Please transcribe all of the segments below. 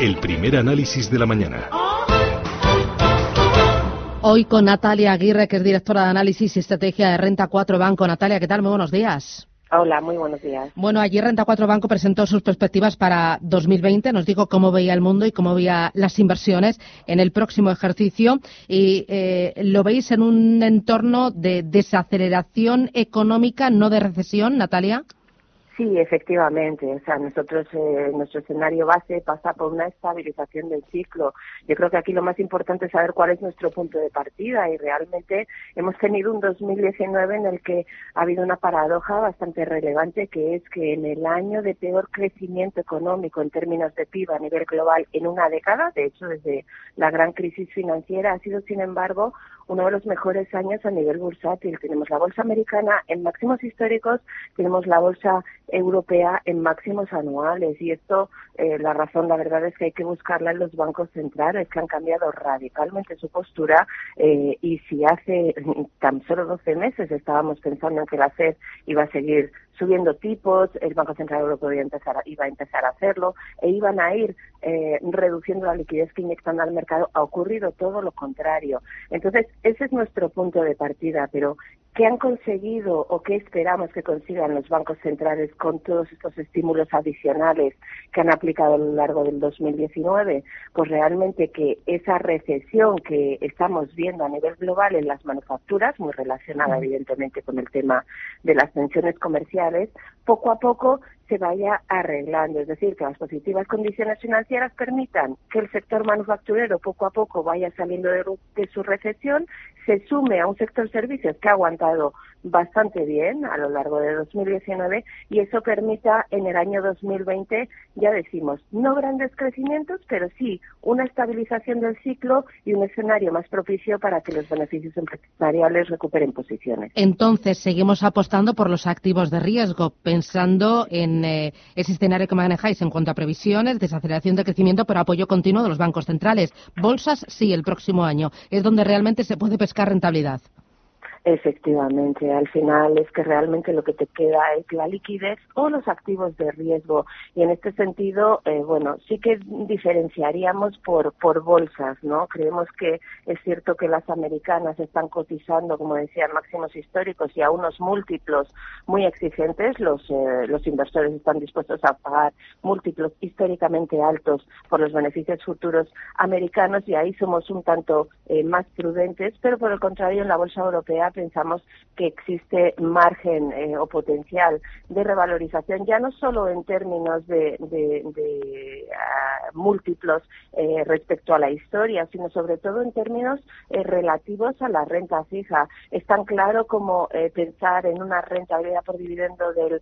el primer análisis de la mañana. Hoy con Natalia Aguirre, que es directora de análisis y estrategia de Renta 4 Banco. Natalia, ¿qué tal? Muy buenos días. Hola, muy buenos días. Bueno, ayer Renta 4 Banco presentó sus perspectivas para 2020. Nos dijo cómo veía el mundo y cómo veía las inversiones en el próximo ejercicio. Y eh, lo veis en un entorno de desaceleración económica, no de recesión, Natalia. Sí, efectivamente. O sea, nosotros, eh, nuestro escenario base pasa por una estabilización del ciclo. Yo creo que aquí lo más importante es saber cuál es nuestro punto de partida y realmente hemos tenido un 2019 en el que ha habido una paradoja bastante relevante que es que en el año de peor crecimiento económico en términos de PIB a nivel global en una década, de hecho desde la gran crisis financiera, ha sido sin embargo uno de los mejores años a nivel bursátil. Tenemos la bolsa americana en máximos históricos, tenemos la bolsa europea en máximos anuales y esto, eh, la razón, la verdad es que hay que buscarla en los bancos centrales que han cambiado radicalmente su postura eh, y si hace tan solo 12 meses estábamos pensando en que la FED iba a seguir subiendo tipos, el Banco Central Europeo iba a empezar a, iba a, empezar a hacerlo e iban a ir eh, reduciendo la liquidez que inyectan al mercado. Ha ocurrido todo lo contrario. Entonces, ese es nuestro punto de partida, pero ¿qué han conseguido o qué esperamos que consigan los bancos centrales con todos estos estímulos adicionales que han aplicado a lo largo del 2019? Pues realmente que esa recesión que estamos viendo a nivel global en las manufacturas, muy relacionada evidentemente con el tema de las tensiones comerciales, poco a poco se vaya arreglando, es decir, que las positivas condiciones financieras permitan que el sector manufacturero poco a poco vaya saliendo de, su recesión, se sume a un sector servicios que ha aguantado bastante bien a lo largo de 2019 y eso permita en el año 2020, ya decimos, no grandes crecimientos, pero sí una estabilización del ciclo y un escenario más propicio para que los beneficios empresariales recuperen posiciones. Entonces, seguimos apostando por los activos de riesgo, pensando en eh, ese escenario que manejáis en cuanto a previsiones, desaceleración de crecimiento, pero apoyo continuo de los bancos centrales. Bolsas, sí, el próximo año. Es donde realmente se puede pescar rentabilidad. Efectivamente, al final es que realmente lo que te queda es la liquidez o los activos de riesgo. Y en este sentido, eh, bueno, sí que diferenciaríamos por, por bolsas, ¿no? Creemos que es cierto que las americanas están cotizando, como decía, máximos históricos y a unos múltiplos muy exigentes. Los, eh, los inversores están dispuestos a pagar múltiplos históricamente altos por los beneficios futuros americanos y ahí somos un tanto eh, más prudentes, pero por el contrario, en la bolsa europea pensamos que existe margen eh, o potencial de revalorización, ya no solo en términos de, ah, múltiplos eh, respecto a la historia, sino sobre todo en términos eh, relativos a la renta fija. Es tan claro como pensar en una rentabilidad por dividendo del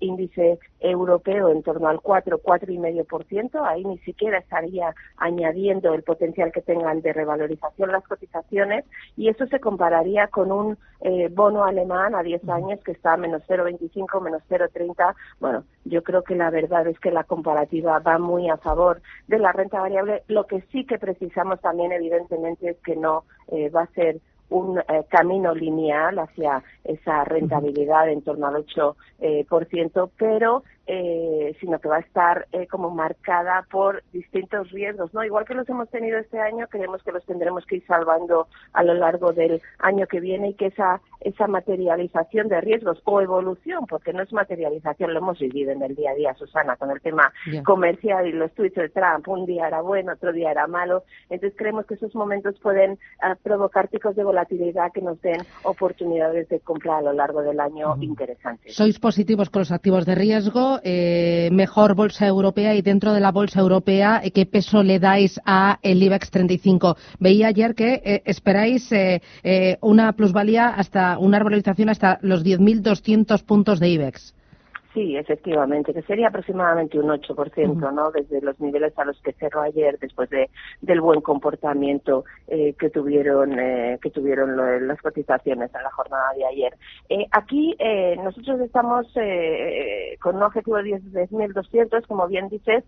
índice europeo en torno al 4, 4,5%. Ahí ni siquiera estaría añadiendo el potencial que tengan de revalorización las cotizaciones y eso se compararía con un eh, bono alemán a 10 años que está a menos 0,25, menos 0,30. Bueno, yo creo que la verdad es que la comparativa va muy a favor de la renta variable. Lo que sí que precisamos también, evidentemente, es que no eh, va a ser un eh, camino lineal hacia esa rentabilidad en torno al 8%, eh, por ciento, pero eh, sino que va a estar eh, como marcada por distintos riesgos, ¿no? Igual que los hemos tenido este año, creemos que los tendremos que ir salvando a lo largo del año que viene y que esa esa materialización de riesgos o evolución, porque no es materialización, lo hemos vivido en el día a día, Susana, con el tema comercial y los tweets de Trump, un día era bueno, otro día era malo, entonces creemos que esos momentos pueden ah, provocar picos de volatilidad que nos den oportunidades de comprar a lo largo del año interesantes. Sois positivos con los activos de riesgo, eh, mejor bolsa europea y dentro de la bolsa europea, eh, ¿qué peso le dais a el IBEX 35? Veía ayer que eh, esperáis una plusvalía hasta una valorización hasta los 10.200 puntos de IBEX. Sí, efectivamente, que sería aproximadamente un 8%, ¿no? Desde los niveles a los que cerró ayer, después de, del buen comportamiento eh, que tuvieron eh, que tuvieron las cotizaciones en la jornada de ayer. Eh, aquí nosotros estamos con un objetivo de 10.200, como bien dices,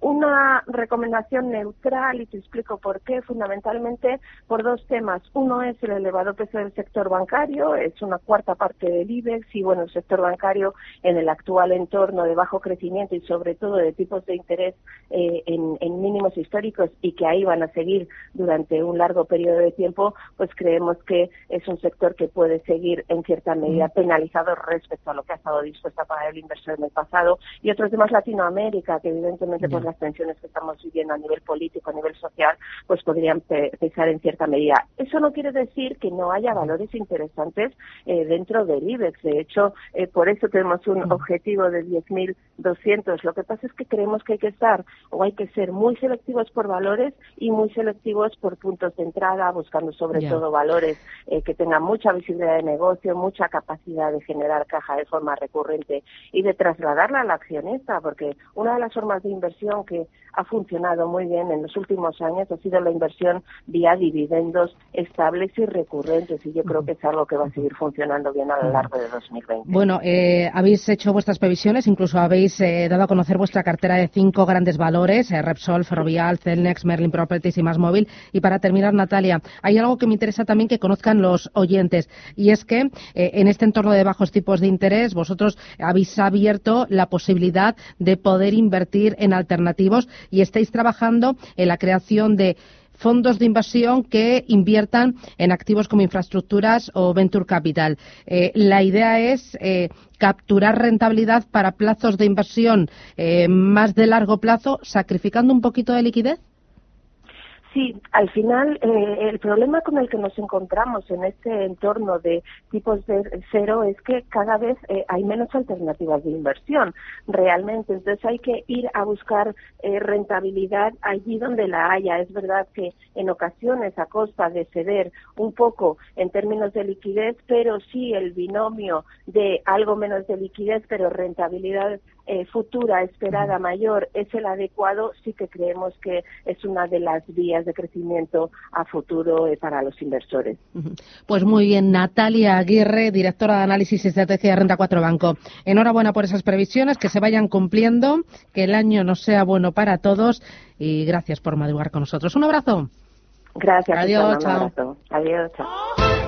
una recomendación neutral y te explico por qué, fundamentalmente por dos temas. Uno es el elevado peso del sector bancario, es una cuarta parte del IBEX y bueno, el sector bancario en el actual entorno de bajo crecimiento y sobre todo de tipos de interés en, en mínimos históricos y que ahí van a seguir durante un largo periodo de tiempo, pues creemos que es un sector que puede seguir en cierta medida penalizado respecto a lo que ha estado dispuesto a pagar el inversor en el pasado y otros temas Latinoamérica, que evidentemente pues las tensiones que estamos viviendo a nivel político, a nivel social, pues podrían pesar en cierta medida. Eso no quiere decir que no haya valores interesantes eh, dentro del IBEX. De hecho, eh, por eso tenemos un objetivo de 10.200. Lo que pasa es que creemos que hay que estar o hay que ser muy selectivos por valores y muy selectivos por puntos de entrada, buscando sobre todo valores eh, que tengan mucha visibilidad de negocio, mucha capacidad de generar caja de forma recurrente y de trasladarla al accionista, porque una de las formas de inversión que ha funcionado muy bien en los últimos años ha sido la inversión vía dividendos estables y recurrentes y yo creo que es algo que va a seguir funcionando bien a lo largo de 2020. Bueno, eh, habéis hecho vuestras previsiones, incluso habéis eh, dado a conocer vuestra cartera de cinco grandes valores, eh, Repsol, Ferrovial, Celnex, Merlin Properties y Más Móvil. Y para terminar, Natalia, hay algo que me interesa también que conozcan los oyentes y es que en este entorno de bajos tipos de interés vosotros habéis abierto la posibilidad de poder invertir en alternativos y estáis trabajando en la creación de fondos de inversión que inviertan en activos como infraestructuras o venture capital. Eh, la idea es eh, capturar rentabilidad para plazos de inversión eh, más de largo plazo, sacrificando un poquito de liquidez. Sí, al final eh, el problema con el que nos encontramos en este entorno de tipos de cero es que cada vez eh, hay menos alternativas de inversión realmente. Entonces hay que ir a buscar eh, rentabilidad allí donde la haya. Es verdad que en ocasiones a costa de ceder un poco en términos de liquidez, pero sí el binomio de algo menos de liquidez, pero rentabilidad eh, futura esperada mayor es el adecuado, sí que creemos que es una de las vías de crecimiento a futuro eh, para los inversores. Pues muy bien, Natalia Aguirre, directora de análisis y estrategia de Renta 4 Banco. Enhorabuena por esas previsiones, que se vayan cumpliendo, que el año no sea bueno para todos y gracias por madrugar con nosotros. Un abrazo. Gracias. Adiós, chao. Adiós, chao.